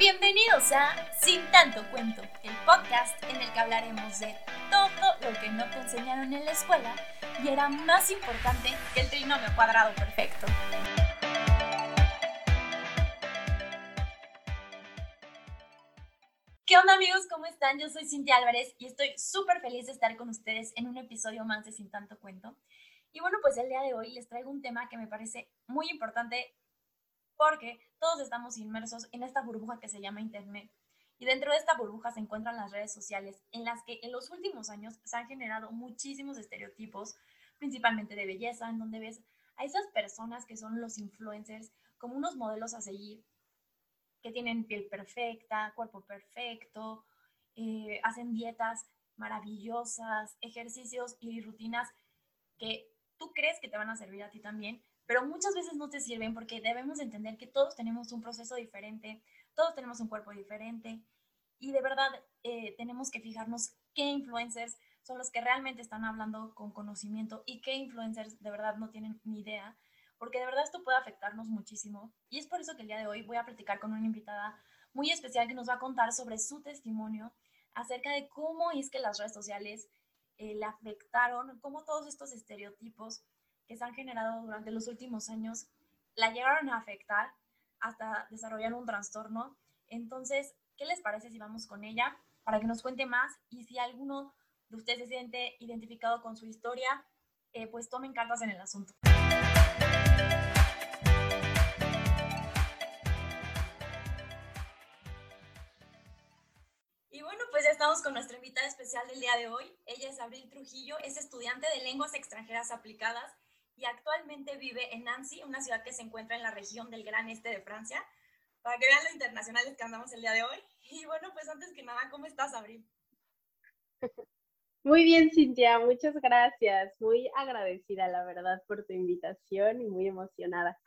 Bienvenidos a Sin tanto cuento, el podcast en el que hablaremos de todo lo que no te enseñaron en la escuela y era más importante que el trinomio cuadrado perfecto. ¿Qué onda amigos? ¿Cómo están? Yo soy Cintia Álvarez y estoy súper feliz de estar con ustedes en un episodio más de Sin tanto cuento. Y bueno, pues el día de hoy les traigo un tema que me parece muy importante porque todos estamos inmersos en esta burbuja que se llama Internet. Y dentro de esta burbuja se encuentran las redes sociales, en las que en los últimos años se han generado muchísimos estereotipos, principalmente de belleza, en donde ves a esas personas que son los influencers como unos modelos a seguir, que tienen piel perfecta, cuerpo perfecto, eh, hacen dietas maravillosas, ejercicios y rutinas que tú crees que te van a servir a ti también, pero muchas veces no te sirven porque debemos entender que todos tenemos un proceso diferente, todos tenemos un cuerpo diferente y de verdad eh, tenemos que fijarnos qué influencers son los que realmente están hablando con conocimiento y qué influencers de verdad no tienen ni idea, porque de verdad esto puede afectarnos muchísimo. Y es por eso que el día de hoy voy a platicar con una invitada muy especial que nos va a contar sobre su testimonio acerca de cómo es que las redes sociales eh, le afectaron, cómo todos estos estereotipos que se han generado durante los últimos años la llegaron a afectar hasta desarrollar un trastorno. Entonces, ¿qué les parece si vamos con ella para que nos cuente más? Y si alguno de ustedes se siente identificado con su historia, eh, pues tomen cartas en el asunto. Y bueno, pues ya estamos con nuestra invitada especial del día de hoy. Ella es Abril Trujillo, es estudiante de lenguas extranjeras aplicadas y actualmente vive en Nancy, una ciudad que se encuentra en la región del Gran Este de Francia, para que vean lo internacionales que andamos el día de hoy. Y bueno, pues antes que nada, ¿cómo estás, Abril? Muy bien, Cintia, muchas gracias. Muy agradecida, la verdad, por tu invitación y muy emocionada.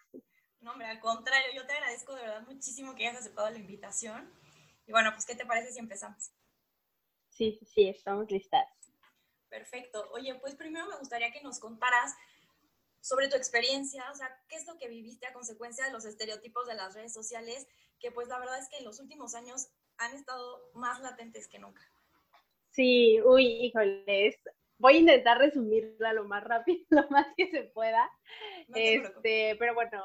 No, hombre, al contrario, yo te agradezco de verdad muchísimo que hayas aceptado la invitación. Y bueno, pues, ¿qué te parece si empezamos? Sí, sí, sí, estamos listas. Perfecto. Oye, pues primero me gustaría que nos contaras sobre tu experiencia, o sea, qué es lo que viviste a consecuencia de los estereotipos de las redes sociales, que pues la verdad es que en los últimos años han estado más latentes que nunca. Sí, uy, híjoles, voy a intentar resumirla lo más rápido, lo más que se pueda. este, pero bueno,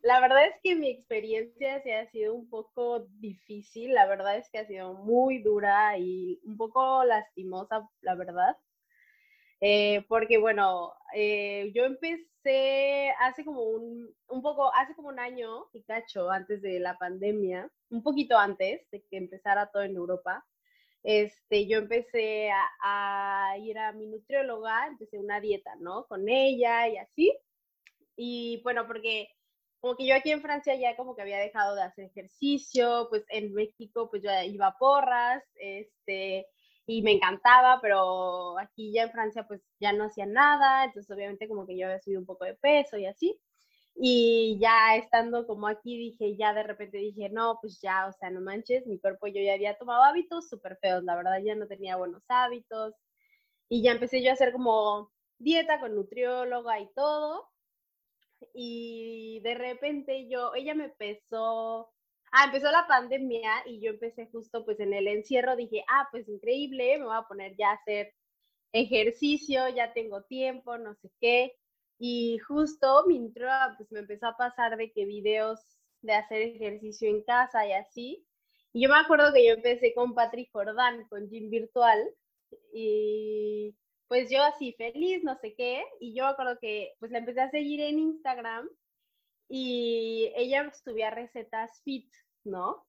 la verdad es que mi experiencia ha sido un poco difícil, la verdad es que ha sido muy dura y un poco lastimosa, la verdad. Eh, porque bueno, eh, yo empecé hace como un, un poco, hace como un año y cacho antes de la pandemia, un poquito antes de que empezara todo en Europa, este, yo empecé a, ir a mi nutrióloga, empecé una dieta, ¿no? Con ella y así. Y bueno, porque como que yo aquí en Francia ya como que había dejado de hacer ejercicio, pues en México pues yo iba a porras, este, y me encantaba, pero aquí ya en Francia pues ya no hacía nada, entonces obviamente como que yo había subido un poco de peso y así. Y ya estando como aquí dije, ya de repente dije, no, pues ya, o sea, no manches, mi cuerpo yo ya había tomado hábitos súper feos, la verdad ya no tenía buenos hábitos. Y ya empecé yo a hacer como dieta con nutrióloga y todo. Y de repente yo, ella me pesó Ah, empezó la pandemia y yo empecé justo pues en el encierro, dije, ah, pues increíble, me voy a poner ya a hacer ejercicio, ya tengo tiempo, no sé qué. Y justo mi intro pues me empezó a pasar de que videos de hacer ejercicio en casa y así. Y yo me acuerdo que yo empecé con Patrick Jordan, con Gym Virtual, y pues yo así feliz, no sé qué, y yo me acuerdo que pues la empecé a seguir en Instagram y ella subía recetas fit, ¿no?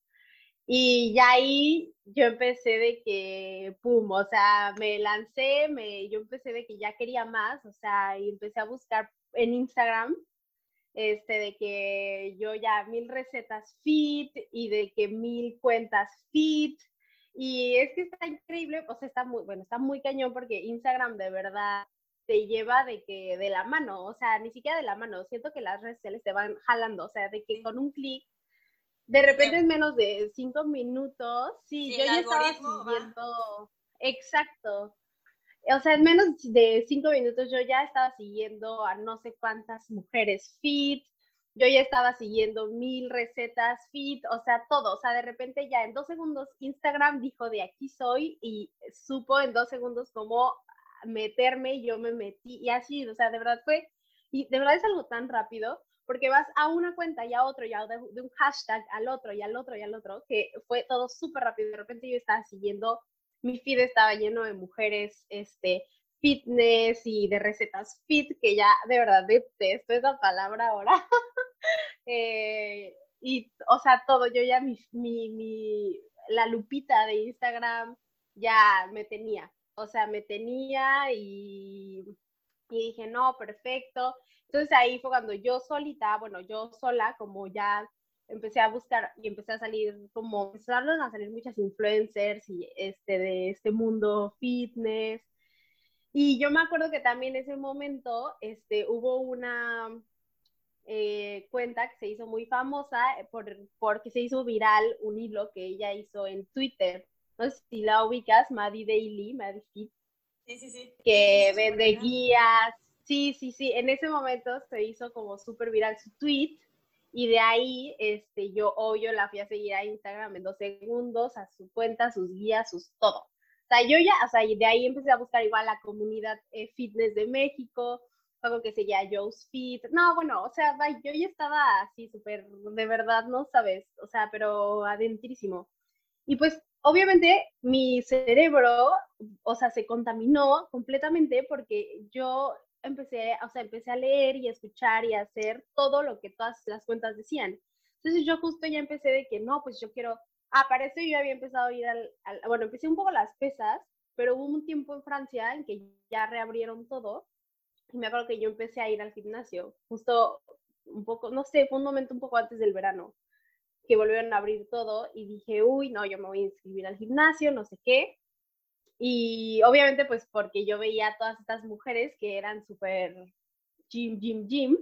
Y ya ahí yo empecé de que, pum, o sea, me lancé, me, yo empecé de que ya quería más, o sea, y empecé a buscar en Instagram, este, de que yo ya mil recetas fit y de que mil cuentas fit. Y es que está increíble, o sea, está muy, bueno, está muy cañón porque Instagram de verdad te lleva de que de la mano, o sea, ni siquiera de la mano, siento que las redes sociales te van jalando, o sea, de que con un clic, de repente en menos de cinco minutos, sí, yo ya estaba siguiendo, exacto, o sea, en menos de cinco minutos yo ya estaba siguiendo a no sé cuántas mujeres fit, yo ya estaba siguiendo mil recetas fit, o sea, todo, o sea, de repente ya en dos segundos Instagram dijo de aquí soy y supo en dos segundos cómo meterme y yo me metí y así, o sea, de verdad fue, y de verdad es algo tan rápido, porque vas a una cuenta y a otro, ya de, de un hashtag al otro y al otro y al otro, que fue todo súper rápido, de repente yo estaba siguiendo, mi feed estaba lleno de mujeres, este, fitness y de recetas fit, que ya de verdad detesto esa palabra ahora. Eh, y, o sea, todo, yo ya mi, mi, la lupita de Instagram ya me tenía, o sea, me tenía y, y dije, no, perfecto. Entonces ahí fue cuando yo solita, bueno, yo sola, como ya empecé a buscar y empecé a salir como empezaron a salir muchas influencers y este de este mundo fitness y yo me acuerdo que también en ese momento este, hubo una eh, cuenta que se hizo muy famosa eh, por, porque se hizo viral un hilo que ella hizo en Twitter. No sé si la ubicas, Maddie Daily, Maddie Fit. Sí, sí, sí. Que vende guías. Sí, sí, sí. En ese momento se hizo como súper viral su tweet. Y de ahí, este, yo obvio la fui a seguir a Instagram en dos segundos, a su cuenta, sus guías, sus todo. O sea, yo ya, o sea, de ahí empecé a buscar igual la comunidad eh, fitness de México, algo que seguía Joe's Fit. No, bueno, o sea, yo ya estaba así súper, de verdad, no sabes, o sea, pero adentrísimo. Y pues, obviamente, mi cerebro, o sea, se contaminó completamente porque yo empecé, o sea, empecé a leer y a escuchar y a hacer todo lo que todas las cuentas decían. Entonces yo justo ya empecé de que no, pues yo quiero Ah, yo había empezado a ir al, bueno, empecé un poco las pesas, pero hubo un tiempo en Francia en que ya reabrieron todo y me acuerdo que yo empecé a ir al gimnasio, justo un poco, no sé, fue un momento un poco antes del verano, que volvieron a abrir todo y dije, uy, no, yo me voy a inscribir al gimnasio, no sé qué. Y obviamente pues porque yo veía a todas estas mujeres que eran súper gym, gym, gym,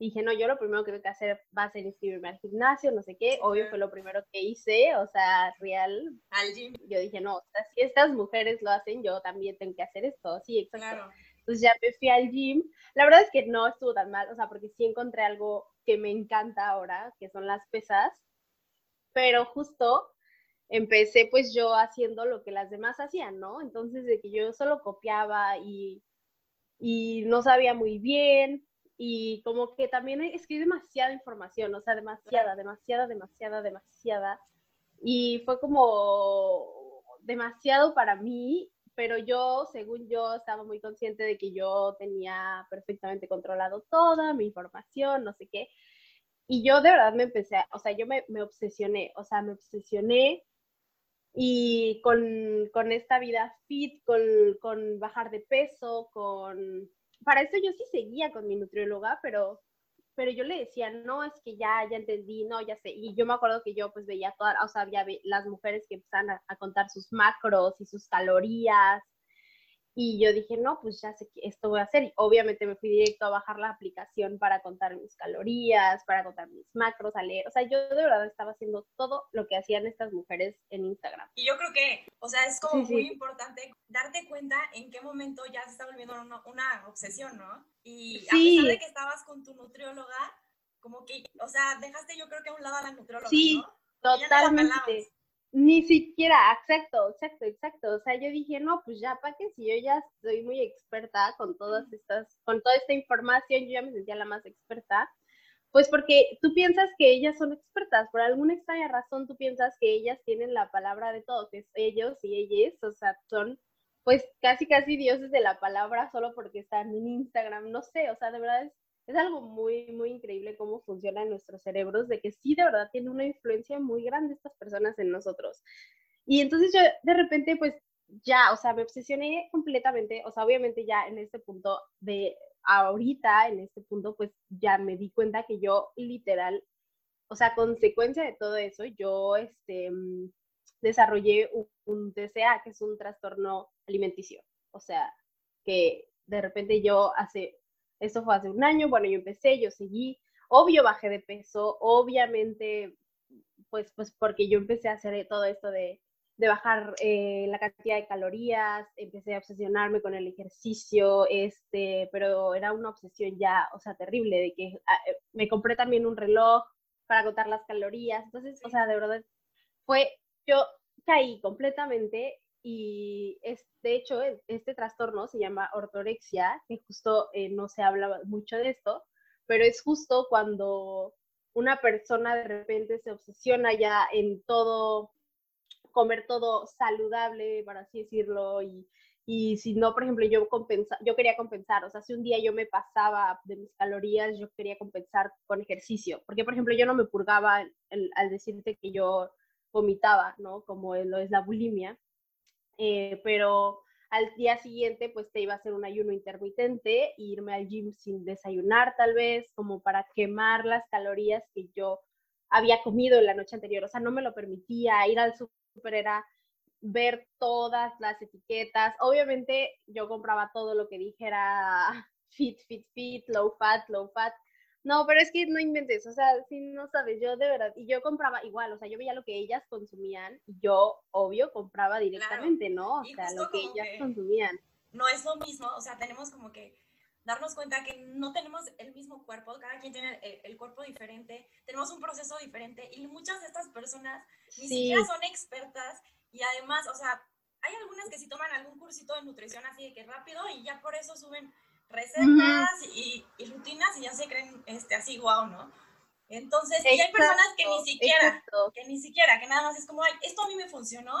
y dije, no, yo lo primero que tengo que hacer va a ser inscribirme al gimnasio, no sé qué. Obvio fue lo primero que hice, o sea, real. Al gym. Yo dije, no, si estas mujeres lo hacen, yo también tengo que hacer esto. Sí, exacto. Entonces ya me fui al gym. La verdad es que no estuvo tan mal, o sea, porque sí encontré algo que me encanta ahora, que son las pesas. Pero justo empecé pues yo haciendo lo que las demás hacían, ¿no? Entonces de que yo solo copiaba y, y no sabía muy bien, y como que también es que hay demasiada información, o sea, demasiada, demasiada, demasiada, demasiada. Y fue como demasiado para mí, pero yo, según yo, estaba muy consciente de que yo tenía perfectamente controlado toda mi información, no sé qué. Y yo de verdad me empecé, o sea, yo me, me obsesioné, o sea, me obsesioné y con, con esta vida fit, con, con bajar de peso, con para eso yo sí seguía con mi nutrióloga, pero, pero yo le decía, no, es que ya, ya entendí, no, ya sé. Y yo me acuerdo que yo pues veía todas, o sea, había las mujeres que empezaban a, a contar sus macros y sus calorías y yo dije, no, pues ya sé que esto voy a hacer. Y obviamente me fui directo a bajar la aplicación para contar mis calorías, para contar mis macros, a leer. O sea, yo de verdad estaba haciendo todo lo que hacían estas mujeres en Instagram. Y yo creo que, o sea, es como muy importante darte cuenta en qué momento ya se está volviendo una, una obsesión, ¿no? Y a pesar de que estabas con tu nutrióloga, como que, o sea, dejaste yo creo que a un lado a la nutrióloga, sí, totalmente. Ni siquiera, exacto, exacto, exacto. O sea, yo dije, no, pues ya, ¿para qué? Si yo ya soy muy experta con todas estas, con toda esta información, yo ya me sentía la más experta. Pues porque tú piensas que ellas son expertas, por alguna extraña razón tú piensas que ellas tienen la palabra de todo, que es ellos y ellas, o sea, son pues casi casi dioses de la palabra solo porque están en Instagram, no sé, o sea, de verdad es es algo muy, muy increíble cómo funcionan nuestros cerebros, de que sí, de verdad, tiene una influencia muy grande estas personas en nosotros. Y entonces yo de repente, pues ya, o sea, me obsesioné completamente, o sea, obviamente ya en este punto de ahorita, en este punto, pues ya me di cuenta que yo literal, o sea, consecuencia de todo eso, yo este, mm, desarrollé un, un TCA, que es un trastorno alimenticio. O sea, que de repente yo hace esto fue hace un año, bueno, yo empecé, yo seguí, obvio bajé de peso, obviamente, pues, pues porque yo empecé a hacer todo esto de de bajar eh, la cantidad de calorías, empecé a obsesionarme con el ejercicio, este, pero era una obsesión ya, o sea, terrible, de que ah, eh, me compré también un reloj para contar las calorías, entonces, o sea, de verdad, fue, yo caí completamente y es, de hecho, e, este trastorno se llama ortorexia, que justo eh, no se habla mucho de esto, pero es justo cuando una persona de repente se obsesiona ya en todo comer todo saludable, por así decirlo, y, y si no, por ejemplo, yo, compensa, yo quería compensar, o sea, si un día yo me pasaba de mis calorías, yo quería compensar con ejercicio, porque, por ejemplo, yo no me purgaba al decirte que yo vomitaba, ¿no? Como lo es la bulimia, eh, pero al día siguiente pues te iba a hacer un ayuno intermitente, irme al gym sin desayunar tal vez, como para quemar las calorías que yo había comido en la noche anterior, o sea, no me lo permitía, ir al era ver todas las etiquetas. Obviamente yo compraba todo lo que dijera fit, fit, fit, low fat, low fat. No, pero es que no inventes, o sea, si no sabes, yo de verdad, y yo compraba igual, o sea, yo veía lo que ellas consumían y yo, obvio, compraba directamente, ¿no? O sea, lo que ellas consumían. No es lo mismo, o sea, tenemos como que darnos cuenta que no tenemos el mismo cuerpo, cada quien tiene el, cuerpo diferente, tenemos un proceso diferente y muchas de estas personas ni siquiera son expertas y además, o sea, hay algunas que sí toman algún cursito de nutrición así de que rápido y ya por eso suben recetas y, rutinas y ya se creen este, así, wow, ¿no? Entonces, y hay personas que ni siquiera, que ni siquiera, que nada más es como, ay, esto a mí me funcionó,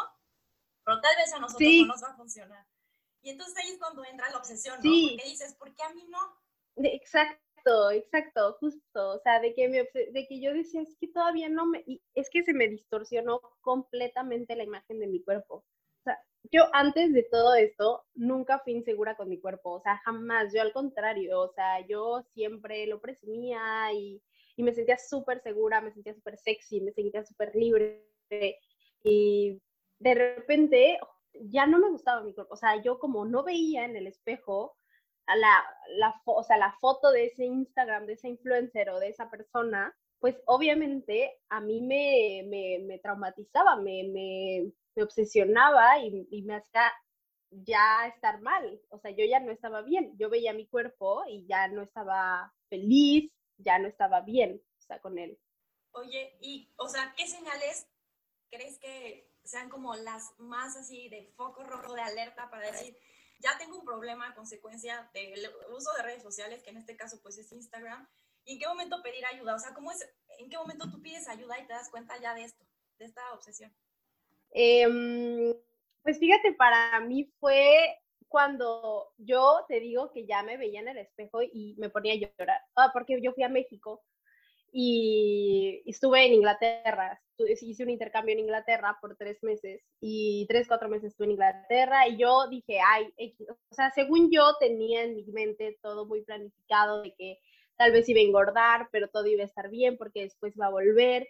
pero tal vez a nosotros no nos va a funcionar. Y entonces ahí es cuando entra la obsesión, ¿no? Porque dices, ¿por qué a mí no? Exacto, exacto, justo, o sea, de que, me, de que yo decía, es que todavía no me, y es que se me distorsionó completamente la imagen de mi cuerpo. Yo antes de todo esto nunca fui insegura con mi cuerpo, o sea, jamás, yo al contrario, o sea, yo siempre lo presumía y, y me sentía súper segura, me sentía súper sexy, me sentía súper libre y de repente ya no me gustaba mi cuerpo, o sea, yo como no veía en el espejo a la, la, o sea, la foto de ese Instagram, de ese influencer o de esa persona, pues obviamente a mí me, me, me traumatizaba, me, me, me obsesionaba y, y, me hacía ya estar mal, o sea, yo ya no estaba bien, yo veía mi cuerpo y ya no estaba feliz, ya no estaba bien, o sea, con él. Oye, y, o sea, ¿qué señales crees que sean como las más así de foco rojo de alerta para decir, ya tengo un problema a consecuencia del uso de redes sociales, que en este caso pues es Instagram, y en qué momento pedir ayuda, o sea, ¿cómo es, en qué momento tú pides ayuda y te das cuenta ya de esto, de esta obsesión? Em, pues fíjate, para mí fue cuando yo te digo que ya me veía en el espejo y me ponía a llorar, ah, porque yo fui a México y estuve en Inglaterra, hice un intercambio en Inglaterra por tres meses y tres, cuatro meses estuve en Inglaterra y yo dije, ay, o sea, según yo tenía en mi mente todo muy planificado de que tal vez iba a engordar, pero todo iba a estar bien porque después va a volver.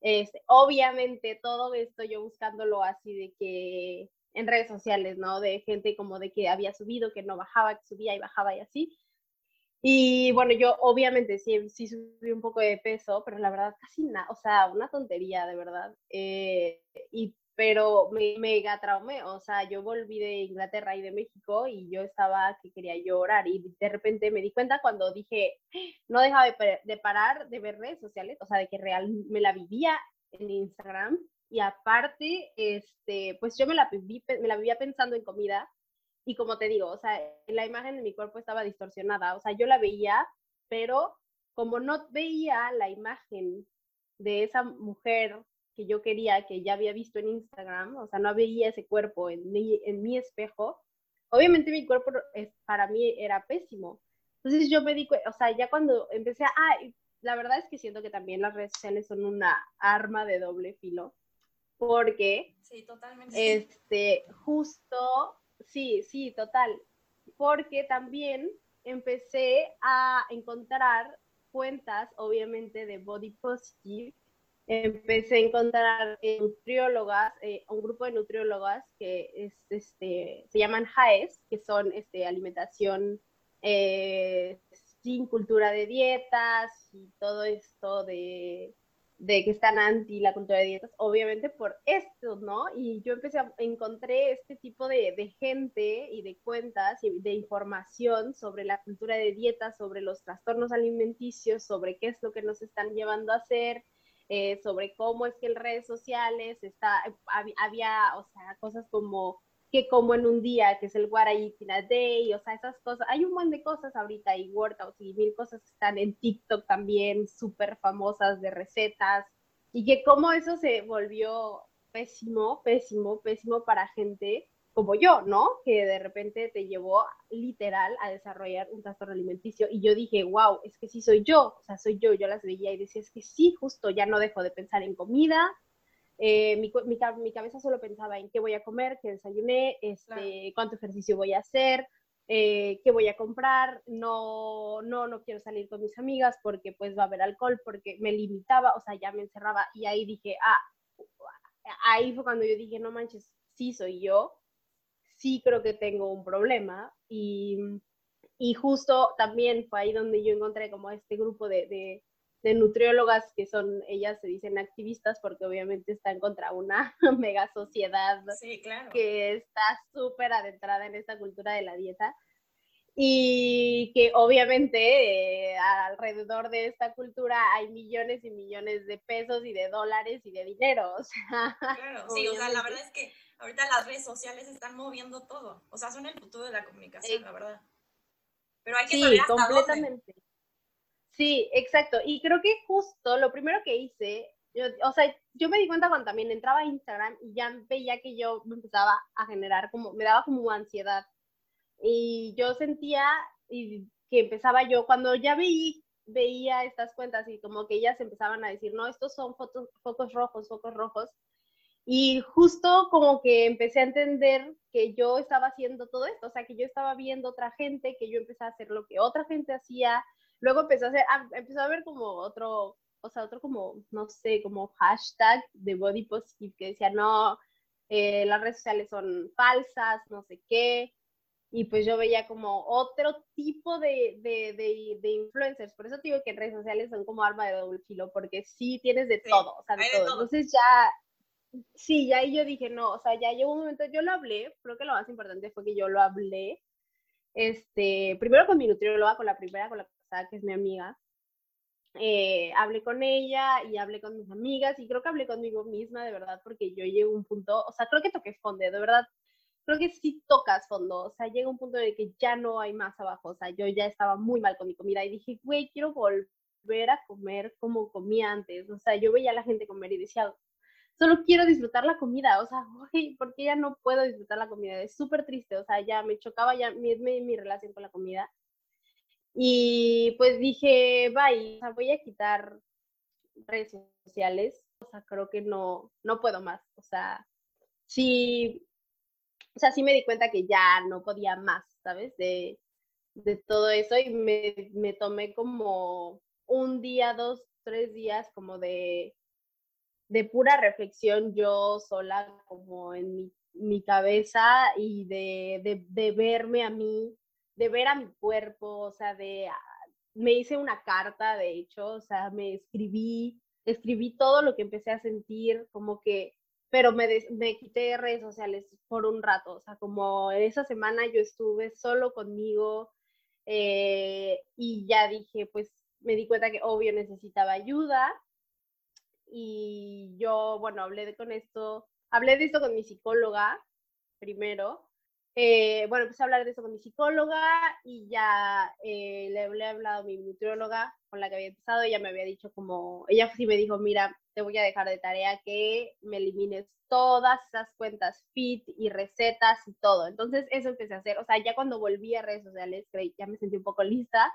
Este, obviamente todo esto yo buscándolo así de que en redes sociales, ¿no? De gente como de que había subido, que no bajaba, que subía y bajaba y así. Y bueno, yo obviamente sí, sí subí un poco de peso, pero la verdad casi nada, o sea, una tontería de verdad. Eh, y, pero me mega traumé, o sea, yo volví de Inglaterra y de México y yo estaba que quería llorar y de repente me di cuenta cuando dije, no dejaba de, parar de ver redes sociales, o sea, de que real me la vivía en Instagram y aparte, este, pues yo me la, me la vivía pensando en comida y como te digo, o sea, la imagen de mi cuerpo estaba distorsionada, o sea, yo la veía, pero como no veía la imagen de esa mujer que yo quería, que ya había visto en Instagram, o sea, no veía ese cuerpo en mi, en mi espejo, obviamente mi cuerpo es, para mí era pésimo. Entonces yo me di cuenta, o sea, ya cuando empecé a, ah, la verdad es que siento que también las redes sociales son una arma de doble filo, porque, sí, totalmente. este, justo Sí, sí, total. Porque también empecé a encontrar cuentas, obviamente, de body positive. Empecé a encontrar nutriólogas, eh, un grupo de nutriólogas que es, este, se llaman JAES, que son este, alimentación eh, sin cultura de dietas y todo esto de de que están anti la cultura de dietas, obviamente por esto, ¿no? Y yo empecé a encontré este tipo de, de, gente y de cuentas y de información sobre la cultura de dietas, sobre los trastornos alimenticios, sobre qué es lo que nos están llevando a hacer, eh, sobre cómo es que en redes sociales está, había, o sea, cosas como que como en un día, que es el What I Day, o sea, esas cosas. Hay un montón de cosas ahorita y workouts y mil cosas que están en TikTok también, súper famosas de recetas, y que como eso se volvió pésimo, pésimo, pésimo para gente como yo, ¿no? Que de repente te llevó literal a desarrollar un trastorno alimenticio. Y yo dije, wow, es que sí soy yo, o sea, soy yo. Yo las veía y decía, es que sí, justo ya no dejo de pensar en comida, eh, mi, mi, mi, cabeza solo pensaba en qué voy a comer, qué desayuné, este, cuánto ejercicio voy a hacer, eh, qué voy a comprar, no, no, no quiero salir con mis amigas porque pues va a haber alcohol, porque me limitaba, o sea, ya me encerraba y ahí dije, ah, ahí fue cuando yo dije, no manches, sí soy yo, sí creo que tengo un problema y, y justo también fue ahí donde yo encontré como este grupo de de nutriólogas que son, ellas se dicen activistas porque obviamente están contra una mega sociedad que está súper adentrada en esta cultura de la dieta y que obviamente eh, alrededor de esta cultura hay millones y millones de pesos y de dólares y de dinero. claro, sí, o sea, la verdad es que ahorita las redes sociales están moviendo todo, o sea, son el futuro de la comunicación, la verdad. Pero hay que saber hasta completamente. Sí, exacto. Y creo que justo lo primero que hice, o sea, yo me di cuenta cuando también entraba a Instagram y ya veía que yo me empezaba a generar como, me daba como ansiedad. Y yo sentía y que empezaba yo, cuando ya veí, veía estas cuentas y como que ellas empezaban a decir, no, estos son fotos, focos rojos, focos rojos. Y justo como que empecé a entender que yo estaba haciendo todo esto, o sea, que yo estaba viendo otra gente, que yo empecé a hacer lo que otra gente hacía, Luego empezó a hacer, empezó a ver como otro, o sea, otro como, no sé, como hashtag de body positive que decía, no, eh, las redes sociales son falsas, no sé qué. Y pues yo veía como otro tipo de, de, de, de influencers. Por eso digo que redes sociales son como arma de doble filo, porque sí tienes de todo, o sea, de todo. Entonces ya, sí, ya ahí yo dije, no, o sea, ya llegó un momento, yo lo hablé, creo que lo más importante fue que yo lo hablé, este, primero con mi nutrióloga, con la primera, con la que es mi amiga, eh, hablé con ella y hablé con mis amigas y creo que hablé conmigo misma de verdad porque yo llego a un punto, o sea, creo que toqué fondo, de verdad, creo que sí tocas fondo, o sea, llega un punto en el que ya no hay más abajo, o sea, yo ya estaba muy mal con mi comida y dije, güey, quiero volver a comer como comía antes, o sea, yo veía a la gente comer y decía, solo quiero disfrutar la comida, o sea, güey, ¿por qué ya no puedo disfrutar la comida? Es súper triste, o sea, ya me chocaba ya mi, mi relación con la comida y pues dije, bye, o sea, voy a quitar redes sociales, o sea, creo que no, no puedo más, o sea, sí, o sea, sí me di cuenta que ya no podía más, ¿sabes? De, de todo eso y me, me tomé como un día, dos, tres días como de, de pura reflexión yo sola como en mi, mi cabeza y de, de, de verme a mí de ver a mi cuerpo, o sea, de, me hice una carta, de hecho, o sea, me escribí, escribí todo lo que empecé a sentir, como que, pero me, me quité redes sociales por un rato, o sea, como esa semana yo estuve solo conmigo eh, y ya dije, pues me di cuenta que obvio necesitaba ayuda y yo, bueno, hablé de, con esto, hablé de esto con mi psicóloga primero eh, bueno, empecé a hablar de eso con mi psicóloga y ya eh, le, he hablado a mi nutrióloga con la que había empezado. Ella me había dicho como, ella sí me dijo, mira, te voy a dejar de tarea que me elimines todas esas cuentas fit y recetas y todo. Entonces eso empecé a hacer. O sea, ya cuando volví a redes sociales, ya me sentí un poco lista.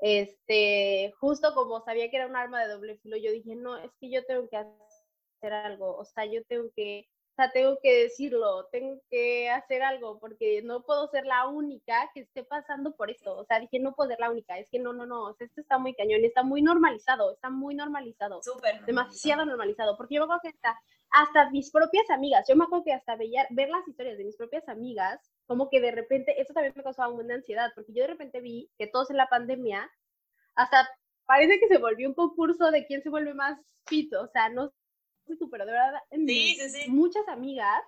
Este, justo como sabía que era un arma de doble filo, yo dije, no, es que yo tengo que hacer algo. O sea, yo tengo que o sea, tengo que decirlo, tengo que hacer algo, porque no puedo ser la única que esté pasando por esto. O sea, dije, no puedo ser la única, es que no, no, no, o sea, esto está muy cañón, está muy normalizado, está muy normalizado. Súper. Demasiado normalizado, porque yo me acuerdo que hasta, hasta mis propias amigas, yo me acuerdo que hasta veía, ver las historias de mis propias amigas, como que de repente, eso también me causaba una ansiedad, porque yo de repente vi que todos en la pandemia, hasta parece que se volvió un concurso de quién se vuelve más fit, o sea, no tú, pero de verdad, sí, sí, sí. muchas amigas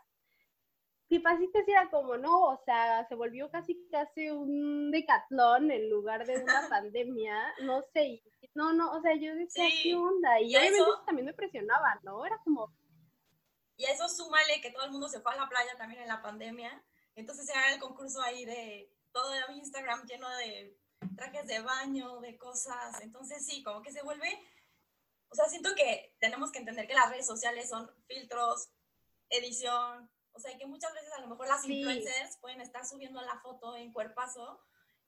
que pasiste era como, no, o sea, se volvió casi casi un decatlón en lugar de una pandemia, no sé, no, no, o sea, yo decía, ¿qué onda? Y, obviamente eso también me presionaba, ¿no? Era como... Y a eso súmale que todo el mundo se fue a la playa también en la pandemia, entonces era el concurso ahí de todo mi Instagram lleno de trajes de baño, de cosas, entonces sí, como que se vuelve, o sea, siento que tenemos que entender que las redes sociales son filtros, edición, o sea, que muchas veces a lo mejor las influencers pueden estar subiendo la foto en cuerpazo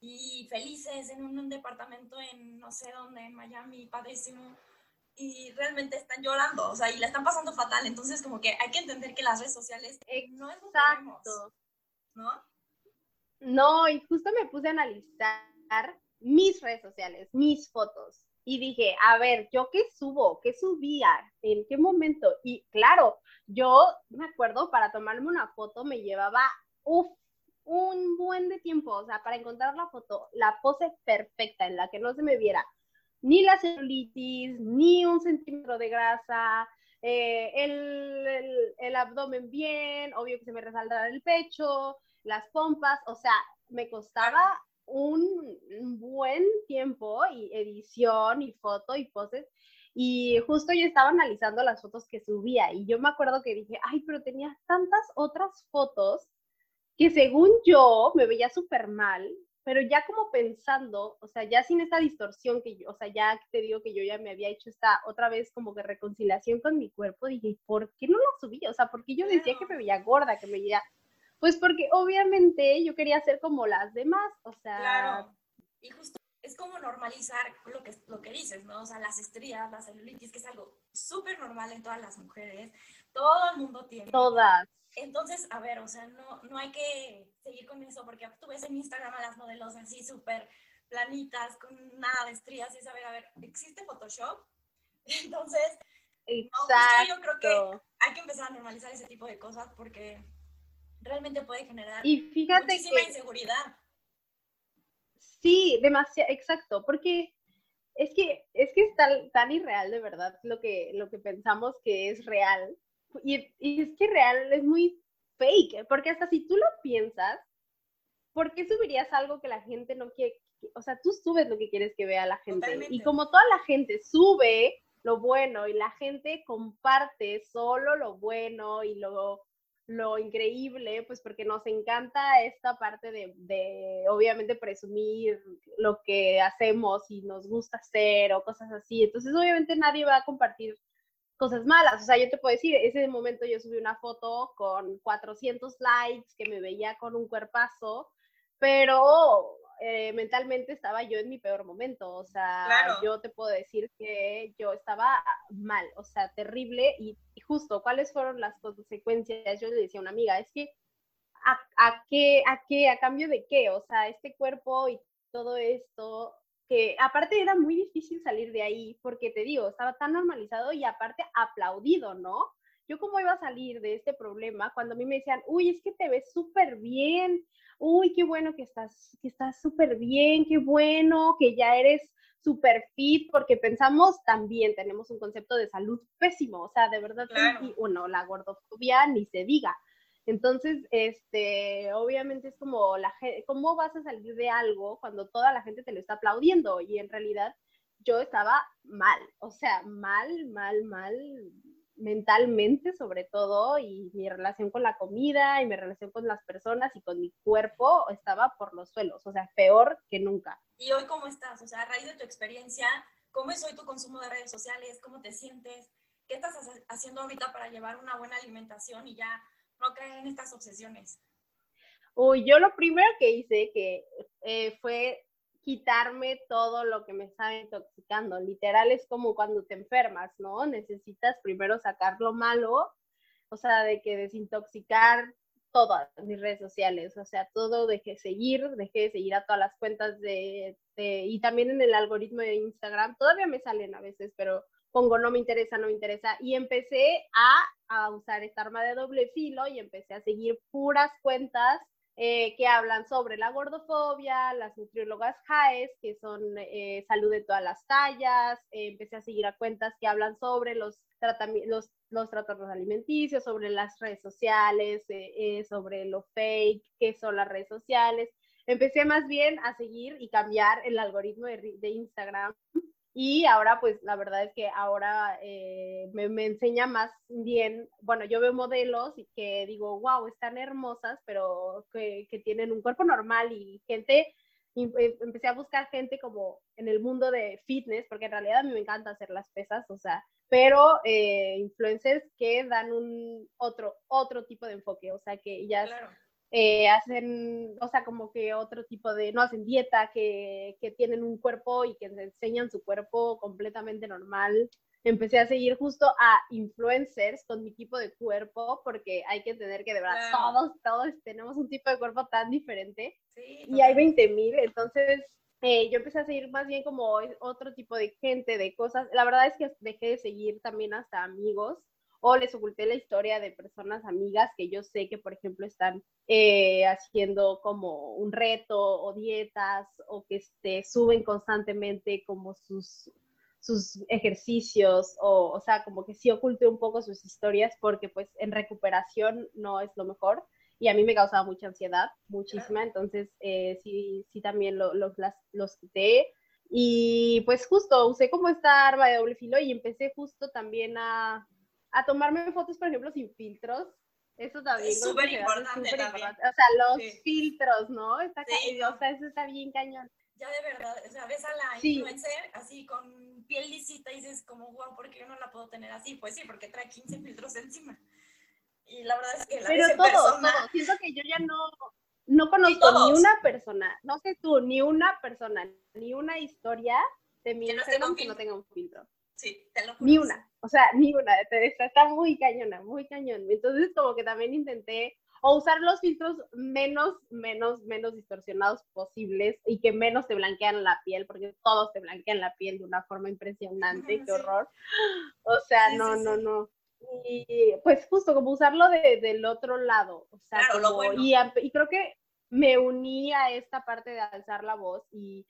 y felices en un, departamento en no sé dónde, en Miami, padrísimo, y realmente están llorando, o sea, y la están pasando fatal. Entonces, como que hay que entender que las redes sociales no es lo que vemos, ¿no? No, y justo me puse a analizar mis redes sociales, mis fotos y dije, a ver, ¿yo qué subo? ¿Qué subía? ¿En qué momento? Y claro, yo me acuerdo, para tomarme una foto me llevaba, uff, un buen de tiempo, o sea, para encontrar la foto, la pose perfecta en la que no se me viera ni la celulitis, ni un centímetro de grasa, eh, el, el, abdomen bien, obvio que se me resaltara el pecho, las pompas, o sea, me costaba un buen tiempo y edición y foto y poses. Y justo yo estaba analizando las fotos que subía y yo me acuerdo que dije, ay, pero tenía tantas otras fotos que según yo me veía súper mal, pero ya como pensando, o sea, ya sin esta distorsión que yo, o sea, ya te digo que yo ya me había hecho esta otra vez como que reconciliación con mi cuerpo, dije, ¿por qué no lo subí? O sea, porque yo decía que me veía gorda, que me veía pues porque obviamente yo quería ser como las demás, o sea... Claro, y justo es como normalizar lo que, lo que dices, ¿no? O sea, las estrías, la celulitis, que es algo súper normal en todas las mujeres, todo el mundo tiene. Todas. Entonces, a ver, o sea, no, no hay que seguir con eso, porque tú ves en Instagram a las modelos así súper planitas, con nada de estrías, y saber, a ver, ¿existe Photoshop? Entonces, Exacto. yo creo que hay que empezar a normalizar ese tipo de cosas porque realmente puede generar y fíjate muchísima inseguridad. Sí, demasiado, exacto, porque es que es que es tan, tan irreal de verdad lo que, lo que pensamos que es real. Y, y, es que real es muy fake, porque hasta si tú lo piensas, ¿por qué subirías algo que la gente no quiere? O sea, tú subes lo que quieres que vea la gente. Y como toda la gente sube lo bueno y la gente comparte solo lo bueno y lo lo increíble, pues porque nos encanta esta parte de, obviamente presumir lo que hacemos y nos gusta hacer o cosas así. Entonces, obviamente nadie va a compartir cosas malas. O sea, yo te puedo decir, ese momento yo subí una foto con 400 likes que me veía con un cuerpazo, pero eh, mentalmente estaba yo en mi peor momento, o sea, yo te puedo decir que yo estaba mal, o sea, terrible y, justo, ¿cuáles fueron las consecuencias? Yo le decía a una amiga, es que, ¿a, ¿a, qué, a qué, a cambio de qué? O sea, este cuerpo y todo esto, que aparte era muy difícil salir de ahí, porque te digo, estaba tan normalizado y aparte aplaudido, ¿no? Yo cómo iba a salir de este problema cuando a mí me decían, uy, es que te ves súper bien, uy, qué bueno que estás, que estás súper bien, qué bueno, que ya eres súper fit, porque pensamos también, tenemos un concepto de salud pésimo, o sea, de verdad, y bueno, la gordofobia ni se diga. Entonces, este, obviamente es como, la, ¿cómo vas a salir de algo cuando toda la gente te lo está aplaudiendo? Y en realidad yo estaba mal, o sea, mal, mal, mal, mentalmente sobre todo y mi relación con la comida y mi relación con las personas y con mi cuerpo estaba por los suelos, o sea, peor que nunca. ¿Y hoy cómo estás? O sea, a raíz de tu experiencia, ¿cómo es hoy tu consumo de redes sociales? ¿Cómo te sientes? ¿Qué estás haciendo ahorita para llevar una buena alimentación y ya no caer en estas obsesiones? Uy, yo lo primero que hice que eh, fue quitarme todo lo que me estaba intoxicando. Literal es como cuando te enfermas, ¿no? Necesitas primero sacar lo malo, o sea, de que desintoxicar todas mis redes sociales, o sea, todo dejé seguir, dejé de seguir a todas las cuentas de, y también en el algoritmo de Instagram, todavía me salen a veces, pero pongo no me interesa, no me interesa, y empecé a, a usar esta arma de doble filo y empecé a seguir puras cuentas eh, que hablan sobre la gordofobia, las nutriólogas JAES, que son eh, salud de todas las tallas, eh, empecé a seguir a cuentas que hablan sobre los, los, los trastornos alimenticios, sobre las redes sociales, sobre lo fake, qué son las redes sociales. Empecé más bien a seguir y cambiar el algoritmo de Instagram y ahora, pues la verdad es que ahora eh, me, me, enseña más bien, bueno, yo veo modelos y que digo, wow, están hermosas, pero que, tienen un cuerpo normal y gente, eh, empecé a buscar gente como en el mundo de fitness, porque en realidad a mí me encanta hacer las pesas, o sea, pero eh, influencers que dan un otro, otro tipo de enfoque, o sea, que ya... Eh, hacen, o sea, como que otro tipo de, no hacen dieta, que, que tienen un cuerpo y que enseñan su cuerpo completamente normal. Empecé a seguir justo a influencers con mi tipo de cuerpo, porque hay que entender que de verdad todos, todos tenemos un tipo de cuerpo tan diferente y hay 20 mil, entonces eh, yo empecé a seguir más bien como otro tipo de gente, de cosas. La verdad es que dejé de seguir también hasta amigos o les oculté la historia de personas amigas que yo sé que, por ejemplo, están eh, haciendo como un reto o dietas o que este, suben constantemente como sus, sus ejercicios o, o sea, como que sí oculté un poco sus historias porque pues en recuperación no es lo mejor y a mí me causaba mucha ansiedad, muchísima, entonces eh, sí, sí también lo, los, los quité. Y pues justo usé como esta arma de doble filo y empecé justo también a, a tomarme fotos, por ejemplo, sin filtros. Eso también es súper importante, O sea, los filtros, ¿no? Está O sea, eso está bien cañón. Ya de verdad, o sea, ves a la influencer así con piel lisita y dices como, wow, ¿por qué yo no la puedo tener así? Pues sí, porque trae 15 filtros encima. Y la verdad es que la Pero todo, persona... todo. Siento que yo ya no, no conozco ni una persona, no sé tú, ni una persona, ni una historia de mi Instagram que no tenga un filtro. Sí, te lo juro. Ni una, o sea, ni una, está, está muy cañona, muy cañón. Entonces, como que también intenté o usar los filtros menos, menos, menos distorsionados posibles y que menos te blanquean la piel, porque todos te blanquean la piel de una forma impresionante, qué horror. O sea, no, no, no. Y pues justo como usarlo de, del otro lado, o sea, y, y creo que me uní a esta parte de alzar la voz y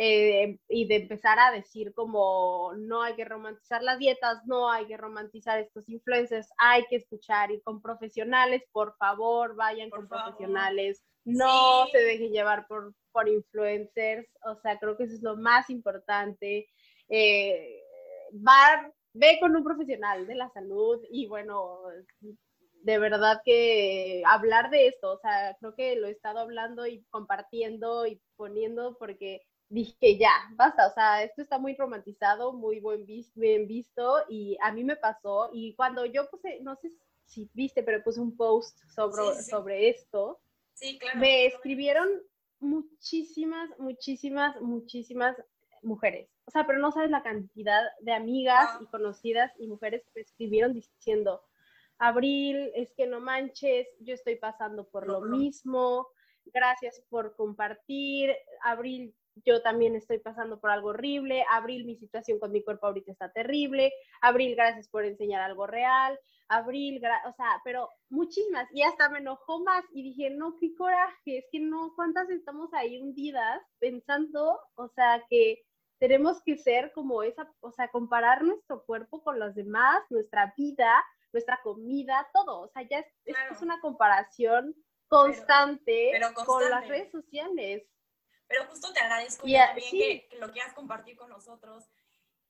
eh, y de empezar a decir como no hay que romantizar las dietas, no hay que romantizar estos influencers, hay que escuchar y con profesionales, por favor, vayan con profesionales, no se dejen llevar por, por influencers, o sea, creo que eso es lo más importante. Eh, va, ve con un profesional de la salud y bueno, de verdad que hablar de esto, o sea, creo que lo he estado hablando y compartiendo y poniendo porque dije, ya, basta, o sea, esto está muy romantizado, muy buen bien visto y a mí me pasó y cuando yo puse, no sé si viste, pero puse un post sobre, sobre esto, me escribieron muchísimas, muchísimas, muchísimas mujeres. O sea, pero no sabes la cantidad de amigas y conocidas y mujeres que me escribieron diciendo, Abril, es que no manches, yo estoy pasando por lo mismo, gracias por compartir, Abril, yo también estoy pasando por algo horrible, Abril, mi situación con mi cuerpo ahorita está terrible, Abril, gracias por enseñar algo real, Abril, o sea, pero muchísimas, y hasta me enojó más y dije, no, qué coraje, es que no, ¿cuántas estamos ahí hundidas pensando, o sea, que tenemos que ser como esa, o sea, comparar nuestro cuerpo con los demás, nuestra vida, nuestra comida, todo, o sea, ya es, una comparación constante con las redes sociales. Pero justo te agradezco también que, lo quieras compartir con nosotros.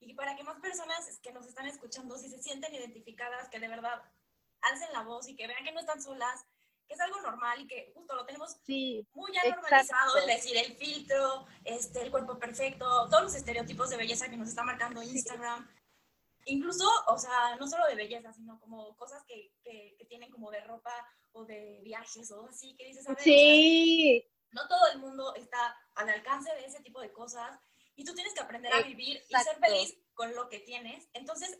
Y para que más personas que nos están escuchando, si se sienten identificadas, que de verdad alcen la voz y que vean que no están solas, que es algo normal y que justo lo tenemos muy ya normalizado, es decir, el filtro, este, el cuerpo perfecto, todos los estereotipos de belleza que nos está marcando Instagram. Incluso, o sea, no solo de belleza, sino como cosas que, que, tienen como de ropa o de viajes o así, que dices, a ver, sí no todo el mundo está al alcance de ese tipo de cosas y tú tienes que aprender a vivir y ser feliz con lo que tienes. Entonces,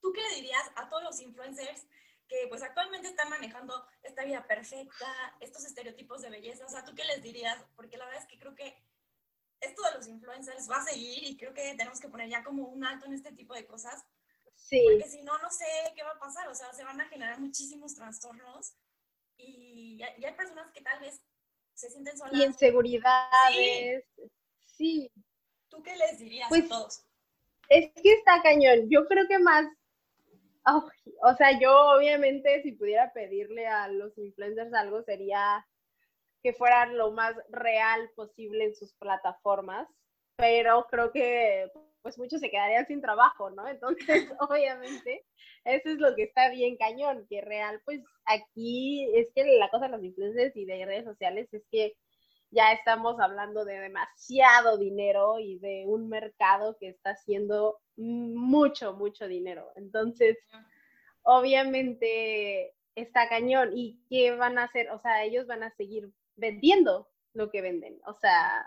¿tú qué le dirías a todos los influencers que pues actualmente están manejando esta vida perfecta, estos estereotipos de belleza? O sea, ¿tú qué les dirías? Porque la verdad es que creo que esto de los influencers va a seguir y creo que tenemos que poner ya como un alto en este tipo de cosas. Sí. Porque si no, no sé qué va a pasar. O sea, se van a generar muchísimos trastornos y, hay personas que tal vez se sienten solas. Y inseguridades. Sí. ¿Tú qué les dirías a pues, todos? Es que está cañón. Yo creo que más o sea, yo obviamente si pudiera pedirle a los influencers algo sería que fueran lo más real posible en sus plataformas, pero creo que pues muchos se quedarían sin trabajo, ¿no? Entonces, obviamente, eso es lo que está bien cañón, que real, pues aquí es que la cosa de los influencers y de redes sociales es que ya estamos hablando de demasiado dinero y de un mercado que está haciendo mucho, mucho dinero. Entonces, obviamente está cañón. ¿Y qué van a hacer? O sea, ellos van a seguir vendiendo lo que venden. O sea,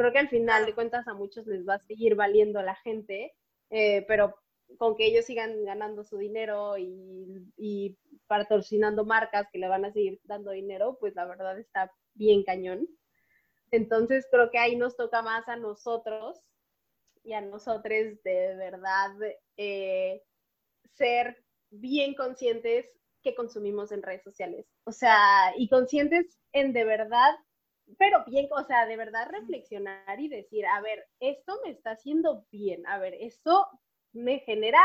creo que al final de cuentas a muchos les va a seguir valiendo la gente, eh, pero con que ellos sigan ganando su dinero y, y patrocinando marcas que le van a seguir dando dinero, pues la verdad está bien cañón. Entonces creo que ahí nos toca más a nosotros y a nosotros de verdad eh, ser bien conscientes que consumimos en redes sociales. O sea, y conscientes en de verdad, pero bien, o sea, de verdad reflexionar y decir, a ver, esto me está haciendo bien, a ver, esto me genera,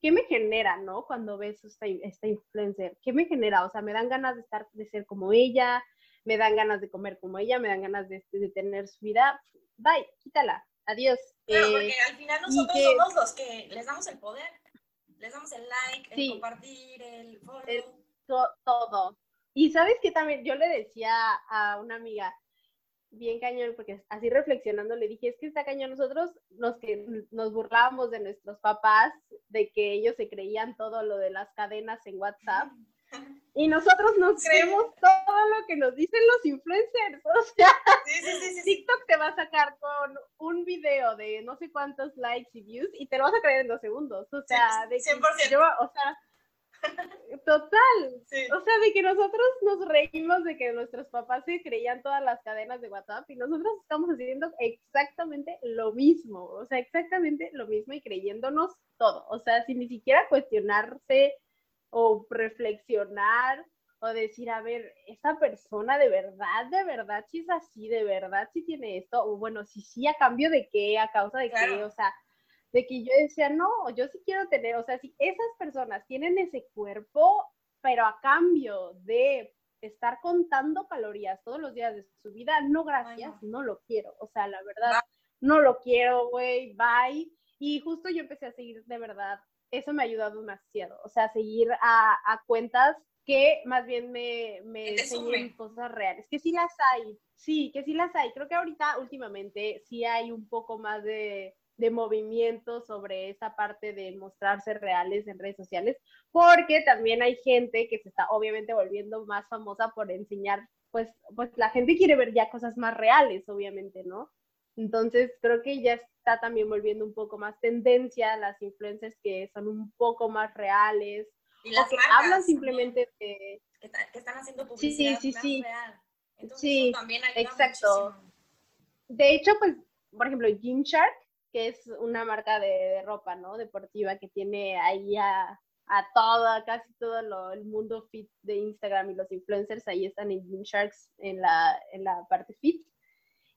¿qué me genera, no? Cuando ves esta, esta influencer, ¿qué me genera? O sea, me dan ganas de estar, de ser como ella, me dan ganas de comer como ella, me dan ganas de, tener su vida, bye, quítala, adiós. Claro, porque eh, al final nosotros somos los que les damos el poder, les damos el like, el compartir, el follow. todo. Y sabes que también yo le decía a una amiga, bien cañón, porque así reflexionando le dije, es que está cañón nosotros, los que nos burlábamos de nuestros papás, de que ellos se creían todo lo de las cadenas en WhatsApp. Y nosotros nos creemos todo lo que nos dicen los influencers. O sea, TikTok te va a sacar con un video de no sé cuántos likes y views y te lo vas a creer en dos segundos. O sea, de que o sea, total. O sea, de que nosotros nos reímos de que nuestros papás se creían todas las cadenas de WhatsApp y nosotros estamos haciendo exactamente lo mismo. O sea, exactamente lo mismo y creyéndonos todo. O sea, sin ni siquiera cuestionarse o reflexionar o decir, a ver, esta persona de verdad, de verdad, si es así, de verdad, si tiene esto, o bueno, si sí, a cambio de qué, a causa de qué, o sea, de que yo decía, no, yo sí quiero tener, o sea, si esas personas tienen ese cuerpo, pero a cambio de estar contando calorías todos los días de su vida, no, gracias, no lo quiero, o sea, la verdad, no lo quiero, güey, bye. Y justo yo empecé a seguir de verdad eso me ha ayudado demasiado. O sea, seguir a, cuentas que más bien me, me enseñen cosas reales, que sí las hay, sí, que sí las hay. Creo que ahorita últimamente sí hay un poco más de, de movimiento sobre esa parte de mostrarse reales en redes sociales, porque también hay gente que se está obviamente volviendo más famosa por enseñar, pues, pues la gente quiere ver ya cosas más reales, obviamente, ¿no? Entonces, creo que ya está también volviendo un poco más tendencia las influencers que son un poco más reales. Y las que hablan simplemente de... Que, están haciendo publicidad sí, sí, sí. real. Entonces, sí, también exacto. De hecho, pues, por ejemplo, Gymshark, que es una marca de, ropa, ¿no? Deportiva que tiene ahí a, a todo, casi todo lo, el mundo fit de Instagram y los influencers ahí están en Gymsharks en la, en la parte fit.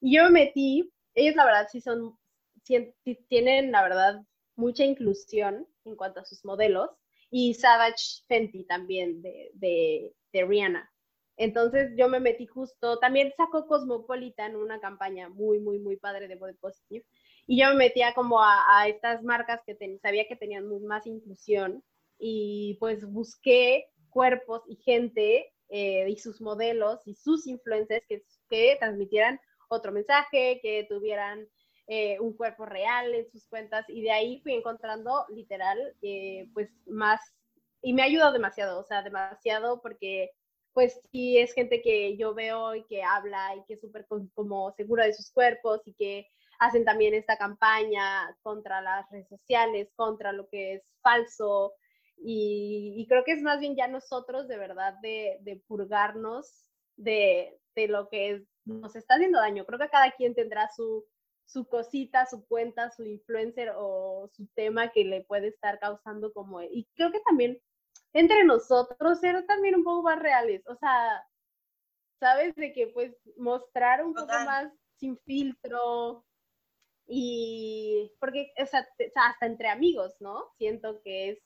Y yo me metí ellos la verdad sí son, sí, tienen la verdad mucha inclusión en cuanto a sus modelos y Savage Fenty también de, de, de Rihanna. Entonces yo me metí justo, también sacó Cosmopolitan una campaña muy, muy, muy padre de Body Positive y yo me metía como a, estas marcas que sabía que tenían más inclusión y pues busqué cuerpos y gente eh, y sus modelos y sus influencers que, que transmitieran otro mensaje, que tuvieran eh, un cuerpo real en sus cuentas y de ahí fui encontrando literal eh, pues más y me ha ayudado demasiado, o sea, demasiado porque pues sí es gente que yo veo y que habla y que es súper como segura de sus cuerpos y que hacen también esta campaña contra las redes sociales, contra lo que es falso y, creo que es más bien ya nosotros de verdad de, de purgarnos de, de lo que es nos está haciendo daño. Creo que cada quien tendrá su, su cosita, su cuenta, su influencer o su tema que le puede estar causando como... Y creo que también entre nosotros ser también un poco más reales, o sea, ¿sabes? De que pues mostrar un poco más sin filtro y porque, o sea, hasta entre amigos, ¿no? Siento que es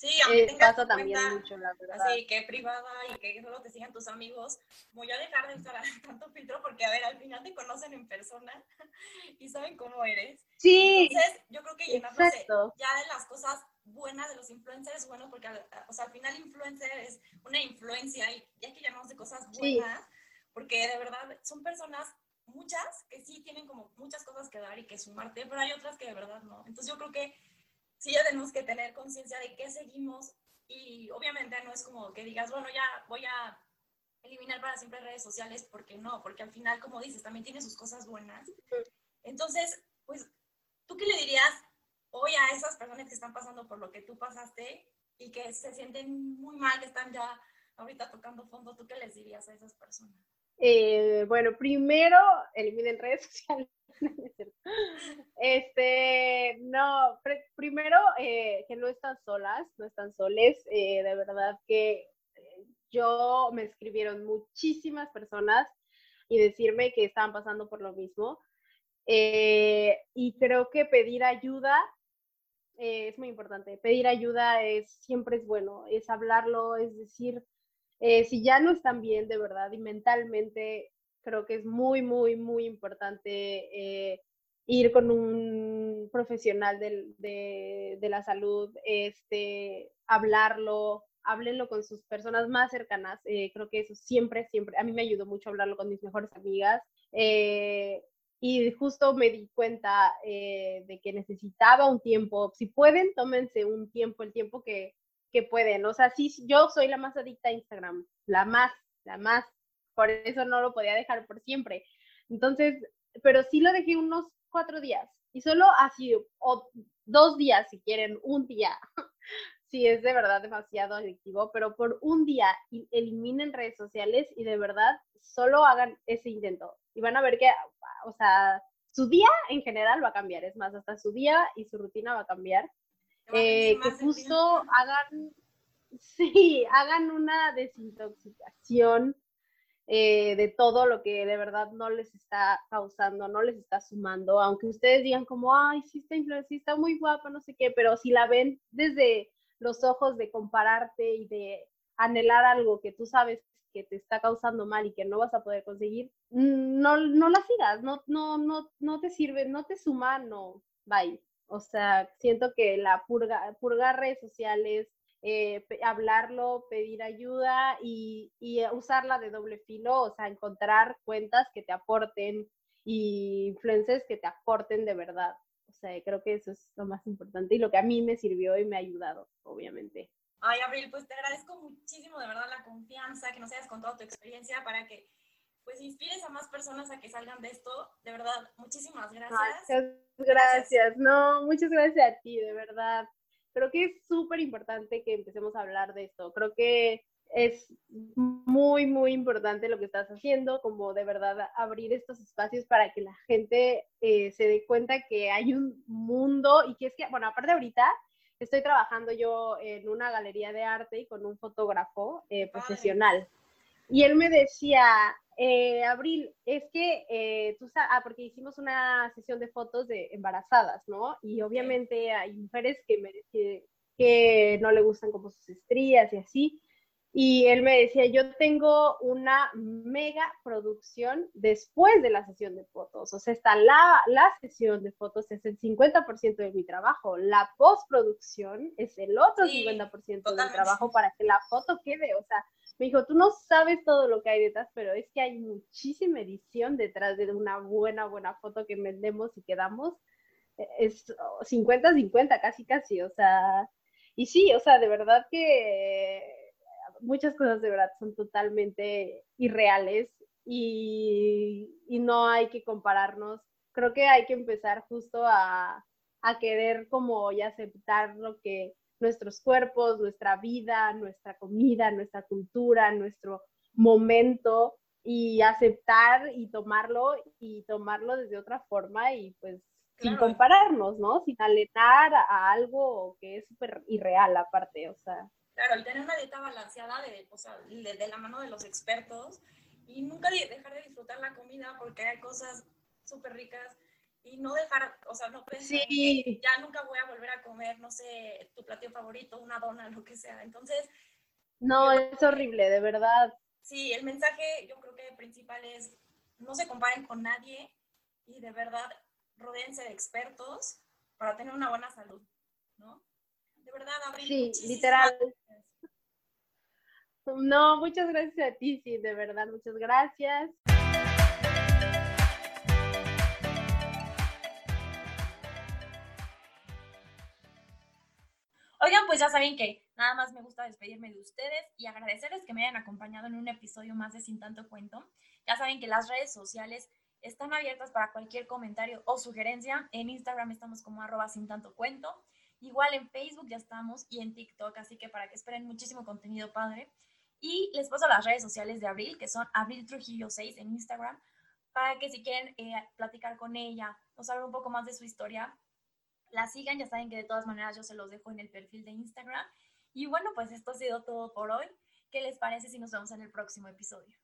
Sí, aunque eh, pasa también mucho, la verdad. Así que privada y que solo te sigan tus amigos, voy a dejar de usar tanto filtro porque, a ver, al final te conocen en persona y saben cómo eres. Sí. Entonces, yo creo que llenarse ya de las cosas buenas de los influencers, bueno, porque, o sea, al final influencer es una influencia y ya que llamamos de cosas buenas, porque de verdad son personas muchas que sí tienen como muchas cosas que dar y que sumarte, pero hay otras que de verdad no. Entonces yo creo que sí ya tenemos que tener conciencia de qué seguimos y obviamente no es como que digas, bueno, ya voy a eliminar para siempre redes sociales, porque no, porque al final, como dices, también tiene sus cosas buenas. Entonces, pues, ¿tú qué le dirías hoy a esas personas que están pasando por lo que tú pasaste y que se sienten muy mal, que están ya ahorita tocando fondo? ¿Tú qué les dirías a esas personas? Eh, bueno, primero, eliminen redes sociales. este, no, primero eh, que no están solas, no están soles. Eh, de verdad que yo me escribieron muchísimas personas y decirme que estaban pasando por lo mismo. y creo que pedir ayuda es muy importante. Pedir ayuda es siempre es bueno, es hablarlo, es decir, eh, si ya no están bien de verdad y mentalmente, creo que es muy, muy, muy importante eh, ir con un profesional de, la salud, este, hablarlo, háblenlo con sus personas más cercanas. Eh, creo que eso siempre, siempre, a mí me ayudó mucho hablarlo con mis mejores amigas. y justo me di cuenta de que necesitaba un tiempo. Si pueden, tómense un tiempo, el tiempo que, que pueden. O sea, sí, yo soy la más adicta a Instagram, la más, la más. Por eso no lo podía dejar por siempre. Entonces, pero sí lo dejé unos cuatro días y solo así, o dos días si quieren, un día. sí, es de verdad demasiado adictivo, pero por un día eliminen redes sociales y de verdad solo hagan ese intento. Y van a ver que, o sea, su día en general va a cambiar. Es más, hasta su día y su rutina va a cambiar eh, que justo hagan, sí, hagan una desintoxicación eh, de todo lo que de verdad no les está causando, no les está sumando, aunque ustedes digan como, ay, sí está influencia, está muy guapa, no sé qué, pero si la ven desde los ojos de compararte y de anhelar algo que tú sabes que te está causando mal y que no vas a poder conseguir, no, no la sigas, no, no, no, no te sirve, no te suma, no, bye. O sea, siento que la purga, purgar redes sociales, eh, hablarlo, pedir ayuda y, usarla de doble filo, o sea, encontrar cuentas que te aporten y influencers que te aporten de verdad. O sea, creo que eso es lo más importante y lo que a mí me sirvió y me ha ayudado, obviamente. Ay, Abril, pues te agradezco muchísimo de verdad la confianza, que nos hayas contado tu experiencia para que pues inspires a más personas a que salgan de esto. De verdad, muchísimas gracias. Muchas gracias. No, muchas gracias a ti, de verdad. Creo que es súper importante que empecemos a hablar de esto. Creo que es muy, muy importante lo que estás haciendo, como de verdad abrir estos espacios para que la gente eh, se dé cuenta que hay un mundo y que es que, bueno, aparte ahorita estoy trabajando yo en una galería de arte y con un fotógrafo eh, profesional. Y él me decía, eh, Abril, es que eh, tú sabes, ah, porque hicimos una sesión de fotos de embarazadas, ¿no? Y obviamente hay mujeres que, me, que, que no le gustan como sus estrías y así. Y él me decía, yo tengo una mega producción después de la sesión de fotos. O sea, está la, la sesión de fotos, es el 50% de mi trabajo. La postproducción es el otro 50% del trabajo para que la foto quede. O sea, me dijo, tú no sabes todo lo que hay detrás, pero es que hay muchísima edición detrás de una buena, buena foto que vendemos y que damos. E, es 50-50, casi, casi. O sea, y sí, o sea, de verdad que muchas cosas de verdad son totalmente irreales y, no hay que compararnos. Creo que hay que empezar justo a, querer como y aceptar lo que nuestros cuerpos, nuestra vida, nuestra comida, nuestra cultura, nuestro momento y aceptar y tomarlo y tomarlo desde otra forma y pues sin compararnos, ¿no? Sin alenar a algo que es súper irreal aparte, o sea. Claro, el tener una dieta balanceada de, o sea, de, la mano de los expertos y nunca dejar de disfrutar la comida porque hay cosas súper ricas y no dejar, o sea, no pensar sí. ya nunca voy a volver a comer, no sé, tu platillo favorito, una dona, lo que sea. Entonces... No, es horrible, de verdad. Sí, el mensaje yo creo que principal es no se comparen con nadie y de verdad rodeense de expertos para tener una buena salud, ¿no? De verdad, Abril. Sí, literal. No, muchas gracias a ti, sí, de verdad, muchas gracias. Pues ya saben que nada más me gusta despedirme de ustedes y agradecerles que me hayan acompañado en un episodio más de Sin Tanto Cuento. Ya saben que las redes sociales están abiertas para cualquier comentario o sugerencia. En Instagram estamos como arroba sin tanto cuento. Igual en Facebook ya estamos y en TikTok, así que para que esperen muchísimo contenido padre. Y les paso las redes sociales de Abril, que son Abril Trujillo 6 en Instagram, para que si quieren eh, platicar con ella o saber un poco más de su historia, la sigan. Ya saben que de todas maneras yo se los dejo en el perfil de Instagram. Y bueno, pues esto ha sido todo por hoy. ¿Qué les parece si nos vemos en el próximo episodio?